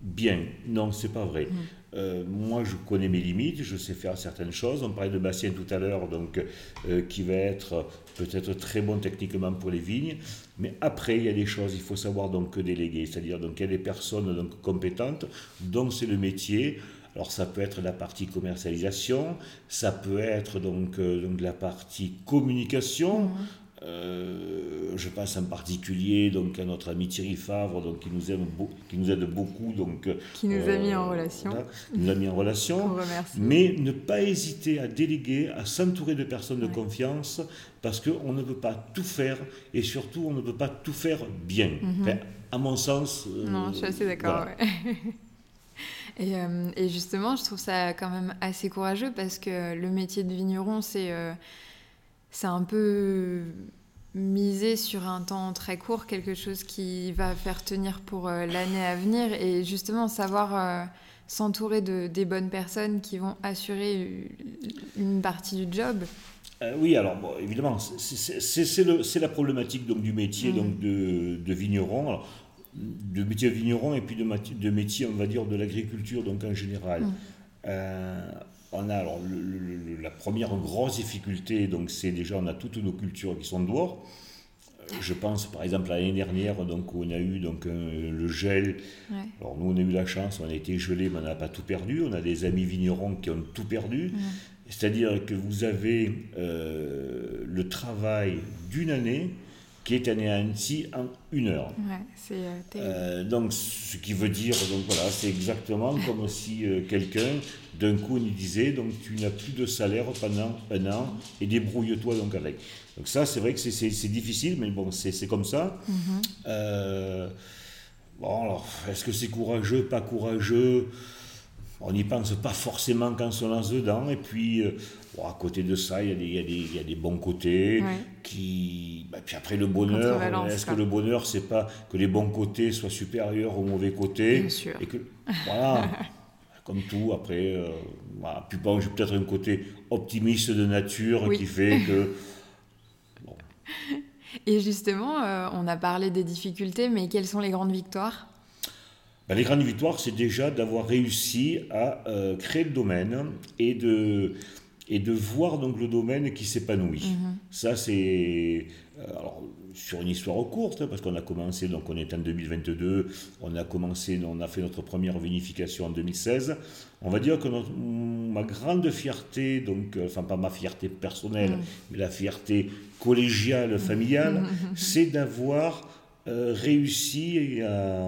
bien. Non, c'est pas vrai. Euh, moi, je connais mes limites, je sais faire certaines choses. On parlait de Bastien tout à l'heure, donc euh, qui va être peut-être très bon techniquement pour les vignes, mais après il y a des choses, il faut savoir donc déléguer, c'est-à-dire donc il y a des personnes donc compétentes, dont c'est le métier. Alors ça peut être la partie commercialisation, ça peut être donc, euh, donc la partie communication. Euh, je pense en particulier donc à notre ami Thierry Favre donc qui nous aime qui nous aide beaucoup donc euh, Qui nous a mis en relation. voilà, qui nous a mis en relation <laughs> mais ne pas hésiter à déléguer à s'entourer de personnes de confiance parce qu'on ne peut pas tout faire et surtout on ne peut pas tout faire bien Enfin, à mon sens euh, Mhm. Non, je suis assez d'accord. voilà. ouais. <laughs> et, euh, et justement, je trouve ça quand même assez courageux parce que le métier de vigneron, c'est euh, un peu miser sur un temps très court, quelque chose qui va faire tenir pour euh, l'année à venir et justement savoir euh, s'entourer de des bonnes personnes qui vont assurer une partie du job. Oui, alors bon, évidemment, c'est- la problématique donc, du métier Mm. donc, de, de vigneron, alors, de métier vigneron et puis de, métier, on va dire, de l'agriculture donc en général. Mm. Euh, on a alors le- le- le- la première grosse difficulté, donc c'est déjà on a toutes nos cultures qui sont dehors. je pense par exemple à l'année dernière, donc, on a eu donc, le gel. Alors nous, on a eu la chance, on a été gelé, mais on n'a pas tout perdu. On a des amis vignerons qui ont tout perdu. C'est-à-dire que vous avez euh, le travail d'une année qui est anéanti en une heure. Ouais, c'est euh, euh, donc, ce qui veut dire, donc voilà, c'est exactement comme <laughs> si quelqu'un, d'un coup, nous disait, donc tu n'as plus de salaire pendant un an et débrouille-toi donc avec. Donc ça, c'est vrai que c'est difficile, mais bon, c'est comme ça. Mm-hmm. bon, alors, est-ce que c'est courageux, pas courageux? On n'y pense pas forcément quand on se lance dedans. Et puis, euh, à côté de ça, il y, y, a des bons côtés. Qui, bah, puis après, le bonheur, est-ce que le bonheur, c'est pas que les bons côtés soient supérieurs aux mauvais côtés Bien sûr. Et que, voilà, <laughs> comme tout, après, euh, voilà. puis bon, j'ai peut-être un côté optimiste de nature qui fait que. <laughs> Et justement, euh, on a parlé des difficultés, mais quelles sont les grandes victoires? Ben, les grandes victoires, c'est déjà d'avoir réussi à euh, créer le domaine et de, et de voir donc le domaine qui s'épanouit. Mhm. Ça, c'est euh, sur une histoire courte, hein, parce qu'on a commencé, donc on est en 2022, on a commencé, on a fait notre première vinification en 2016. On va dire que ma grande fierté, donc, euh, enfin pas ma fierté personnelle, mhm. mais la fierté collégiale, familiale, mhm. c'est d'avoir réussi à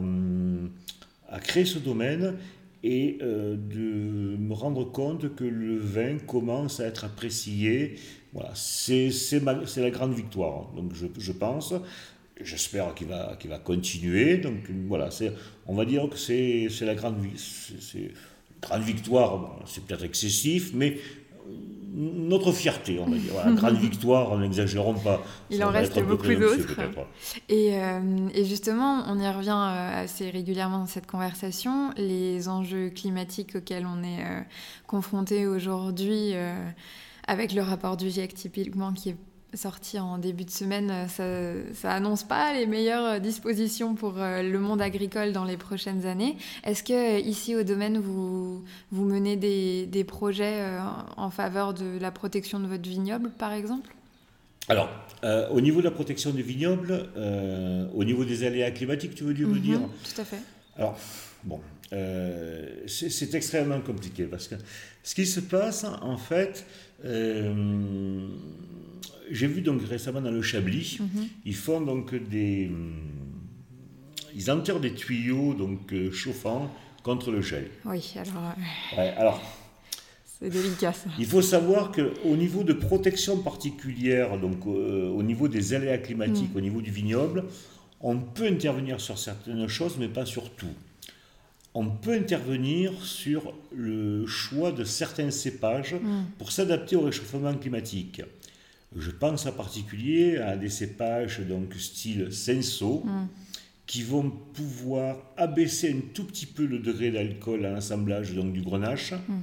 à créer ce domaine et euh, de me rendre compte que le vin commence à être apprécié. Voilà, c'est la grande victoire. Donc je, pense, j'espère qu'il va, qu'il va continuer. Donc voilà, on va dire que c'est la grande, grande victoire. c'est peut-être excessif, mais notre fierté, on va dire. Voilà, <laughs> grande victoire, n'exagérons pas. Il en reste beaucoup d'autres. Et, euh, et, justement, on y revient euh, assez régulièrement dans cette conversation, les enjeux climatiques auxquels on est euh, confronté aujourd'hui, avec le rapport du GIEC typiquement qui est sorti en début de semaine, ça, ça annonce pas les meilleures dispositions pour euh, le monde agricole dans les prochaines années. Est-ce que euh, ici au domaine vous, vous menez des, des projets euh, en faveur de la protection de votre vignoble, par exemple? Alors, au niveau de la protection du vignoble, au niveau des aléas climatiques, tu veux dire, me dire? Tout à fait. Alors, bon, c'est extrêmement compliqué parce que ce qui se passe, en fait, j'ai vu donc récemment dans le Chablis, mhm. ils font donc des. Ils enterrent des tuyaux donc euh, chauffants contre le gel. Oui, alors. Euh, alors. C'est délicat ça. Il faut savoir qu'au niveau de protection particulière, donc euh, au niveau des aléas climatiques, mm. au niveau du vignoble, on peut intervenir sur certaines choses, mais pas sur tout. On peut intervenir sur le choix de certains cépages mm. pour s'adapter au réchauffement climatique. Je pense en particulier à des cépages donc style Senso mm. qui vont pouvoir abaisser un tout petit peu le degré d'alcool à l'assemblage donc du grenache. Mm.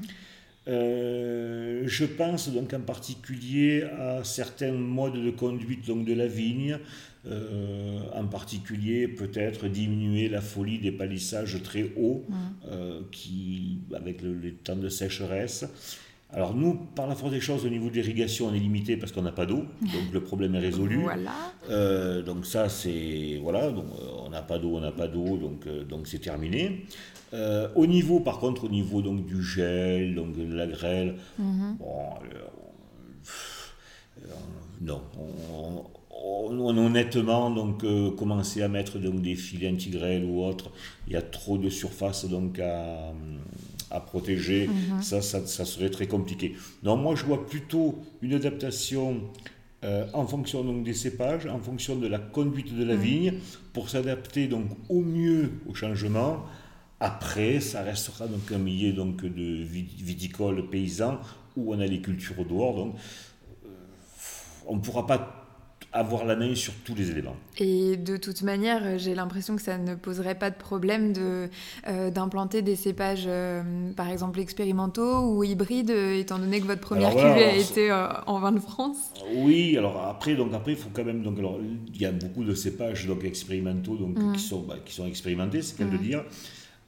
Euh, je pense donc en particulier à certains modes de conduite donc de la vigne, euh, en particulier peut-être diminuer la folie des palissages très hauts mm. euh, qui, avec le, les temps de sécheresse. Alors nous, par la force des choses, au niveau de l'irrigation, on est limité parce qu'on n'a pas d'eau, donc le problème est résolu. <laughs> Voilà. Euh, donc ça, c'est voilà, donc euh, on n'a pas d'eau, on n'a pas d'eau, donc euh, donc c'est terminé. au niveau, par contre, au niveau donc du gel, donc de la grêle, mhm. bon, non, on, on, honnêtement donc commencer à mettre donc des filets anti-grêle ou autre, il y a trop de surface donc à à protéger, mhm. ça, ça, serait très compliqué. Donc moi, je vois plutôt une adaptation euh, en fonction donc, des cépages, en fonction de la conduite de la mhm. vigne, pour s'adapter donc au mieux au changement. Après, ça restera donc un milieu donc, de viticole paysan où on a les cultures dehors. Donc, euh, on ne pourra pas avoir la main sur tous les éléments. Et de toute manière, j'ai l'impression que ça ne poserait pas de problème de, euh, d'implanter des cépages, euh, par exemple, expérimentaux ou hybrides, étant donné que votre première cuvée a été euh, en vin de France Oui, alors après, donc après, il faut quand même... Donc, alors, il y a beaucoup de cépages donc, expérimentaux donc, mm. qui, sont, bah, qui sont expérimentés, c'est qu'elle de mm. dire.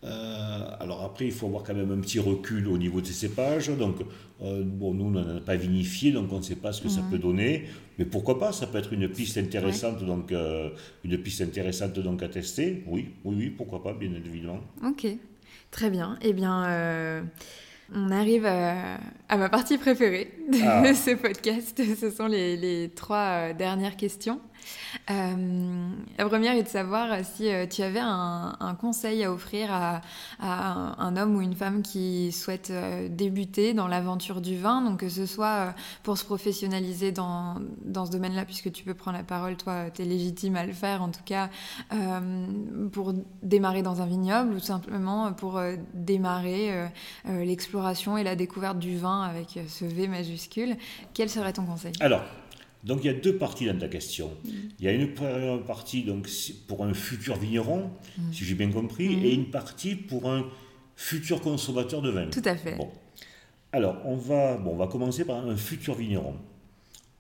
Euh, alors après, il faut avoir quand même un petit recul au niveau des cépages. Donc, euh, bon, nous, on n'en a pas vinifié, donc on ne sait pas ce que ça peut donner. Mais pourquoi pas Ça peut être une piste intéressante, donc euh, une piste intéressante donc à tester. Oui, oui, oui, pourquoi pas, bien évidemment. Ok, très bien. Eh bien. On arrive à, ma partie préférée <laughs> de ah. ce podcast. Ce sont les trois dernières questions. Euh, la première est de savoir si euh, tu avais un, conseil à offrir à, un, homme ou une femme qui souhaite euh, débuter dans l'aventure du vin, donc que ce soit pour se professionnaliser dans, dans ce domaine-là, puisque tu peux prendre la parole, toi, tu es légitime à le faire, en tout cas, pour démarrer dans un vignoble ou simplement pour démarrer l'exploration et la découverte du vin avec ce V majuscule. Quel serait ton conseil? Alors, donc il y a deux parties dans ta question. Mm. Il y a une première partie donc, pour un futur vigneron, mm. si j'ai bien compris, mm. et une partie pour un futur consommateur de vin. Tout à fait. Bon. Alors, on va, bon, on va commencer par un futur vigneron.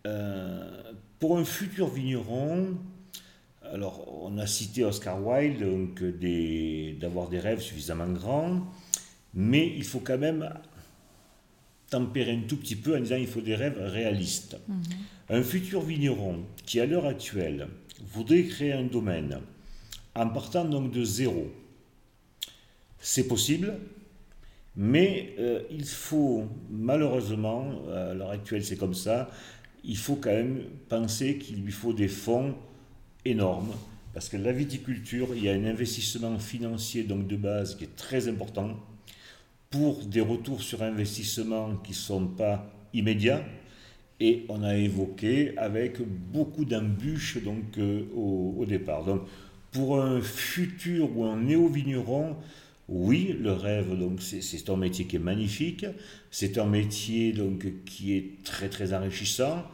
Euh, pour un futur vigneron, alors on a cité Oscar Wilde, donc d'avoir des, rêves suffisamment grands, mais il faut quand même tempérer un tout petit peu en disant il faut des rêves réalistes. Un futur vigneron qui, à l'heure actuelle, voudrait créer un domaine en partant donc de zéro, c'est possible, mais euh, il faut, malheureusement, à l'heure actuelle c'est comme ça, il faut quand même penser qu'il lui faut des fonds énormes, parce que la viticulture, il y a un investissement financier donc de base qui est très important, pour des retours sur investissement qui ne sont pas immédiats, et on a évoqué avec beaucoup d'embûches donc euh, au, départ. Donc pour un futur ou un néo-vigneron, oui, le rêve, donc c'est un métier qui est magnifique, c'est un métier donc qui est très très enrichissant,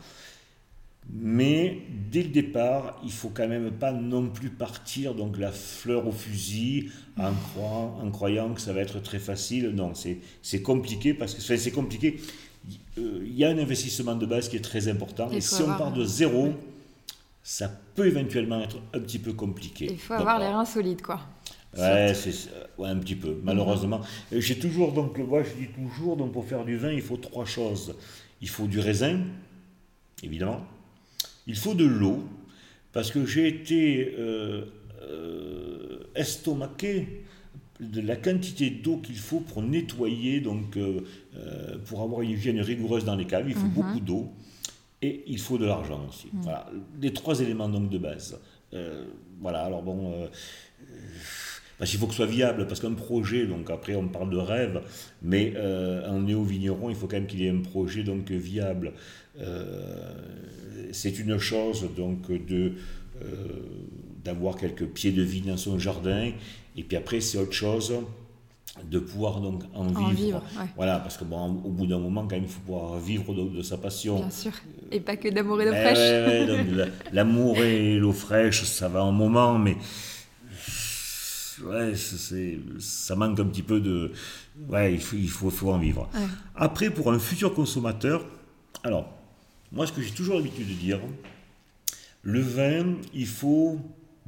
mais dès le départ, il faut quand même pas non plus partir donc la fleur au fusil en croyant, que ça va être très facile. Non, c'est compliqué parce que c'est compliqué il y a un investissement de base qui est très important. Et si on part de zéro, ça peut éventuellement être un petit peu compliqué. Il faut avoir les reins solides, quoi. Ouais, ouais, un petit peu, malheureusement. J'ai toujours, donc, moi je dis toujours, donc pour faire du vin, il faut trois choses. Il faut du raisin, évidemment. Il faut de l'eau, parce que j'ai été euh, euh, estomaqué de la quantité d'eau qu'il faut pour nettoyer, donc euh, euh, pour avoir une hygiène rigoureuse dans les caves, il faut mhm. beaucoup d'eau et il faut de l'argent aussi. Mhm. Voilà, les trois éléments donc de base. Euh, voilà, alors bon, parce qu'il faut que ce soit viable, parce qu'un projet, donc après on parle de rêve, mais un néo-vigneron, il faut quand même qu'il ait un projet donc viable. C'est une chose donc de d'avoir quelques pieds de vie dans son jardin et puis après, c'est autre chose de pouvoir donc en, vivre. Voilà, parce que bon, au bout d'un moment, quand même, il faut pouvoir vivre de, sa passion. Bien sûr. Et pas que d'amour et d'eau fraîche. L'amour et l'eau fraîche, ça va un moment, mais ouais, ça manque un petit peu de. Ouais, il faut, il faut, faut en vivre. Après, pour un futur consommateur, alors, moi, ce que j'ai toujours l'habitude de dire, le vin, il faut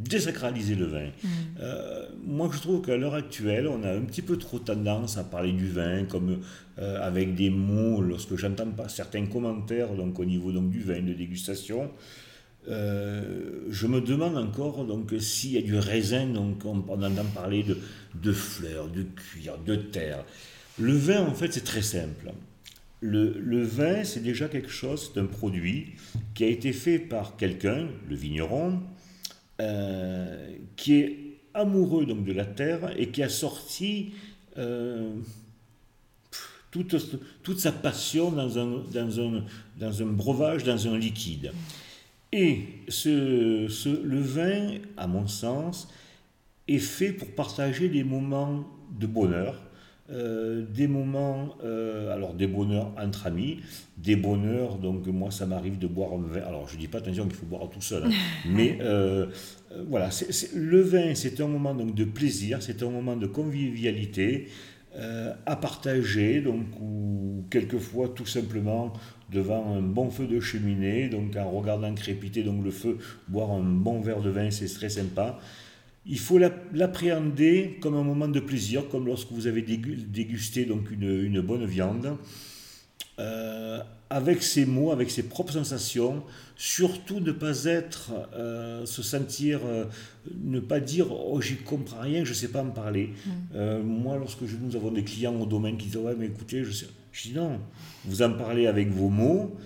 désacraliser le vin. Mm. Euh, moi, je trouve qu'à l'heure actuelle, on a un petit peu trop tendance à parler du vin comme euh, avec des mots, lorsque j'entends pas certains commentaires donc, au niveau donc, du vin de dégustation. Euh, je me demande encore donc s'il y a du raisin, donc on, entend parler de, de, fleurs, de cuir, de terre. Le vin, en fait, c'est très simple. Le, le vin, c'est déjà quelque chose, c'est un produit qui a été fait par quelqu'un, le vigneron, euh, qui est amoureux donc de la terre et qui a sorti euh, toute, toute, sa passion dans un, dans, un, dans un breuvage, dans un liquide. Et ce, ce, le vin, à mon sens, est fait pour partager des moments de bonheur, euh, des moments, euh, alors des bonheurs entre amis, des bonheurs, donc moi ça m'arrive de boire un vin, alors je dis pas attention qu'il faut boire tout seul, hein, <laughs> mais euh, voilà, le vin c'est un moment donc de plaisir, c'est un moment de convivialité à partager, donc ou quelquefois tout simplement devant un bon feu de cheminée, donc en regardant crépiter donc le feu, boire un bon verre de vin c'est très sympa. Il faut l'appréhender comme un moment de plaisir, comme lorsque vous avez dégusté donc une, bonne viande, euh, avec ses mots, avec ses propres sensations, surtout ne pas être, euh, se sentir, euh, ne pas dire oh j'y comprends rien, je ne sais pas me parler. Mm. moi, lorsque nous avons des clients au domaine qui disent ouais mais écoutez, je sais, je dis non, vous en parlez avec vos mots,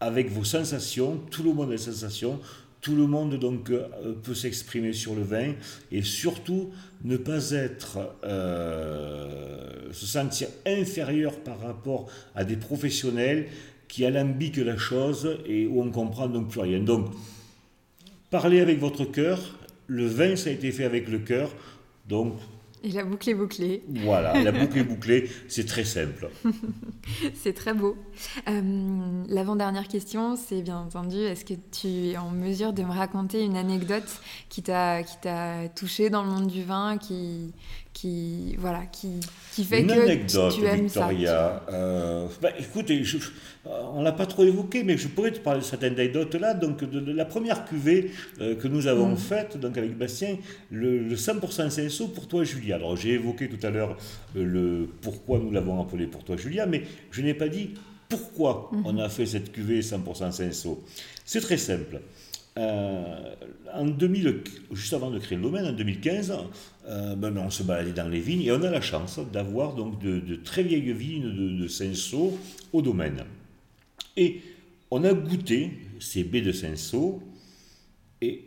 avec vos sensations, tout le monde a des sensations, tout le monde donc euh, peut s'exprimer sur le vin et surtout ne pas être euh, se sentir inférieur par rapport à des professionnels qui alambiquent la chose et où on comprend donc plus rien. Donc parlez avec votre cœur. Le vin ça a été fait avec le cœur. Donc et la boucle est bouclée. Voilà, la boucle est bouclée, c'est très simple. <laughs> c'est très beau. Euh, l'avant-dernière question, c'est bien entendu, est-ce que tu es en mesure de me raconter une anecdote qui t'a touché dans le monde du vin, qui, qui voilà qui, qui fait Une que anecdote, tu, aimes Victoria. ça. Euh, bah, écoutez, je, on l'a pas trop évoqué, mais je pourrais te parler de cette anecdote-là. Donc, de, la première cuvée euh, que nous avons mm. faite, donc avec Bastien, le, 100% Cinsault pour toi, Julia. Alors, j'ai évoqué tout à l'heure euh, le pourquoi nous l'avons appelé pour toi, Julia, mais je n'ai pas dit pourquoi mm-hmm. on a fait cette cuvée 100% Cinsault. C'est très simple. Euh, en 2000, juste avant de créer le domaine, en 2015, euh, ben, on se baladait dans les vignes et on a la chance d'avoir donc de, très vieilles vignes de, de Cinsault au domaine. Et on a goûté ces baies de Cinsault et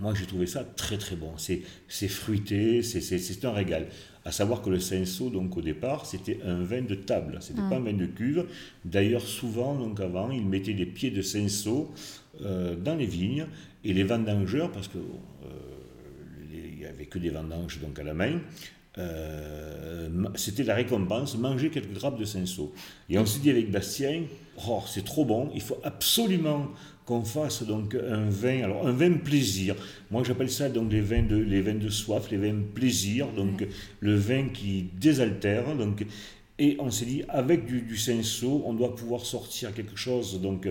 moi j'ai trouvé ça très très bon. C'est fruité, c'est un régal. À savoir que le Cinsault, donc au départ, c'était un vin de table, c'était n'était pas un vin de cuve. D'ailleurs, souvent, donc avant, ils mettaient des pieds de Cinsault euh, dans les vignes et les vendangeurs, parce que euh, il n'y avait que des vendanges donc à la main, euh, c'était la récompense, manger quelques grappes de Cinsault. Et on s'est dit avec Bastien, oh, c'est trop bon, il faut absolument qu'on fasse donc un vin, alors un vin plaisir. Moi j'appelle ça donc les vins de, les vins de soif, les vins plaisir, donc le vin qui désaltère. Donc, et on s'est dit avec du, du on doit pouvoir sortir quelque chose, donc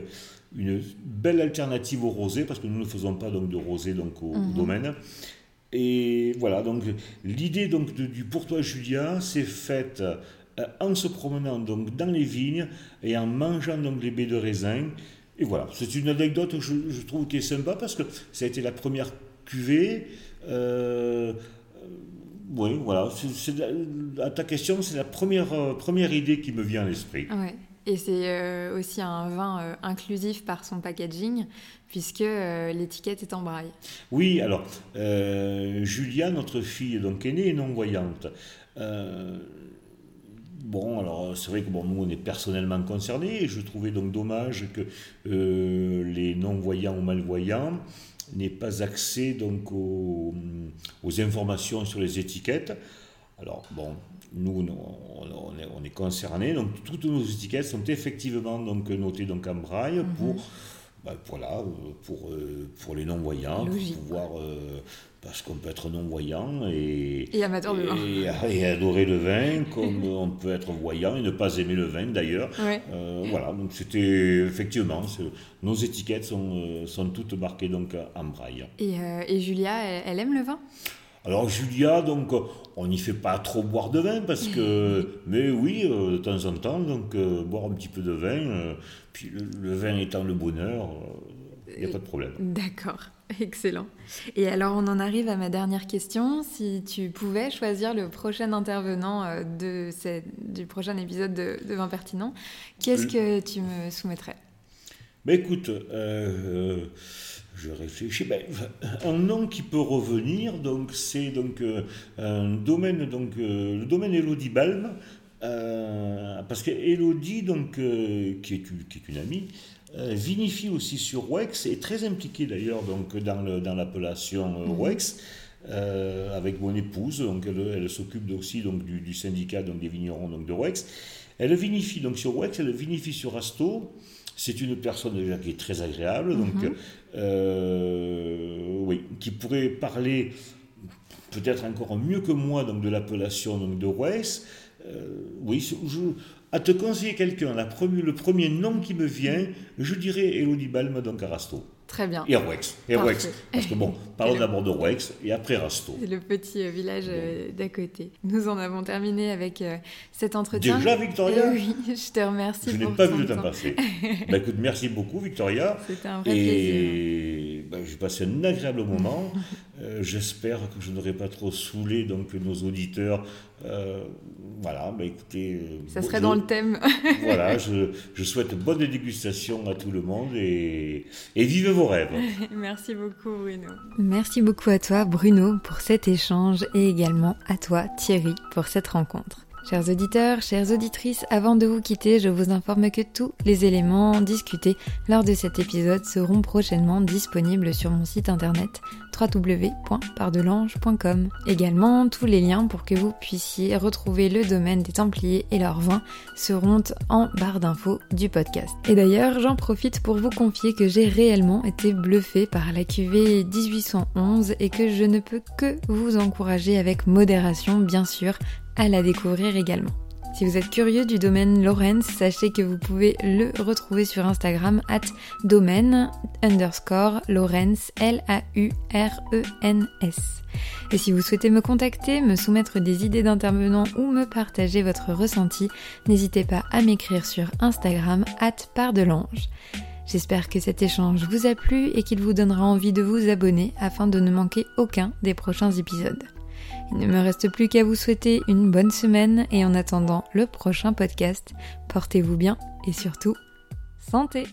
une belle alternative au rosé, parce que nous ne faisons pas donc de rosé donc au, mhm. domaine. Et voilà, donc l'idée donc du Pour toi Julia s'est faite euh, en se promenant donc dans les vignes et en mangeant donc les baies de raisin et voilà, c'est une anecdote que je, trouve qui est sympa parce que ça a été la première cuvée. Euh, oui, voilà. à ta question, c'est la première, euh, première idée qui me vient à l'esprit. Ouais. Et c'est euh, aussi un vin inclusif par son packaging, puisque l'étiquette est en braille. Oui, alors, Julia, notre fille, donc aînée, est non-voyante. Bon, alors c'est vrai que bon, nous on est personnellement concernés et je trouvais donc dommage que euh, les non-voyants ou malvoyants n'aient pas accès donc aux, informations sur les étiquettes. Alors bon, nous on, est, on est concernés, donc toutes nos étiquettes sont effectivement donc notées donc en braille mhm. pour bah, voilà, pour, euh, pour les non-voyants, pour pouvoir parce qu'on peut être non-voyant et, et amateur de vin. Et, adorer le vin, comme <laughs> on peut être voyant et ne pas aimer le vin d'ailleurs. Euh, voilà, donc c'était effectivement, nos étiquettes sont, euh, sont toutes marquées donc en braille. Et, euh, et Julia, elle, aime le vin? Alors Julia, donc on n'y fait pas trop boire de vin parce que, <laughs> mais oui, de temps en temps, donc boire un petit peu de vin, puis le, vin étant le bonheur, il n'y a pas de problème. D'accord. <laughs> Excellent. Et alors, on en arrive à ma dernière question. Si tu pouvais choisir le prochain intervenant euh, de du prochain épisode de, de Vin Pertinent, qu'est-ce que tu me soumettrais? Ben Écoute, euh, je réfléchis. Ben, un nom qui peut revenir, donc c'est donc euh, un domaine, donc le domaine Elodie Balm, parce que Elodie, donc qui est, qui est une amie, euh, vinifie aussi sur Wex, est très impliquée d'ailleurs donc, dans l'appellation euh, mhm. Wex. Euh, avec mon épouse, donc elle, s'occupe aussi donc, du, syndicat donc, des vignerons donc, de Wex. Elle vinifie donc sur Wex, elle vinifie sur Asto. C'est une personne déjà qui est très agréable, donc mhm. oui, qui pourrait parler peut-être encore mieux que moi donc, de l'appellation donc, de Wex. oui, je, à te conseiller quelqu'un, le premier nom qui me vient, je dirais Elodie Balme donc Arasto. Très bien. Et Rouex. Et Parce que bon, <laughs> parlons d'abord de Rouex et après Rasto. C'est le petit euh, village euh, d'à côté. Nous en avons terminé avec euh, cet entretien. Déjà, Victoria Oui, <laughs> je te remercie. Je n'ai pas vu le temps passer. <laughs> bah, écoute, merci beaucoup, Victoria. C'était un vrai et, plaisir. Bah, j'ai passé un agréable moment. J'espère que je n'aurai pas trop saoulé donc, nos auditeurs. voilà, bah, écoutez. Ça serait dans le thème. <laughs> voilà, je, je, souhaite bonne dégustation à tout le monde et, et vive vos rêves. <laughs> Merci beaucoup Bruno. Merci beaucoup à toi Bruno pour cet échange et également à toi Thierry pour cette rencontre. Chers auditeurs, chères auditrices, avant de vous quitter, je vous informe que tous les éléments discutés lors de cet épisode seront prochainement disponibles sur mon site internet www.pardelange.com. Également, tous les liens pour que vous puissiez retrouver le domaine des Templiers et leurs vins seront en barre d'infos du podcast. Et d'ailleurs, j'en profite pour vous confier que j'ai réellement été bluffé par la cuvée 1811 et que je ne peux que vous encourager avec modération, bien sûr, à la découvrir également. Si vous êtes curieux du domaine Lorenz, sachez que vous pouvez le retrouver sur Instagram at domaine underscore Lorenz L-A-U-R-E-N-S. Et si vous souhaitez me contacter, me soumettre des idées d'intervenants ou me partager votre ressenti, n'hésitez pas à m'écrire sur Instagram at pardelange. J'espère que cet échange vous a plu et qu'il vous donnera envie de vous abonner afin de ne manquer aucun des prochains épisodes. Il ne me reste plus qu'à vous souhaiter une bonne semaine et en attendant le prochain podcast, portez-vous bien et surtout, santé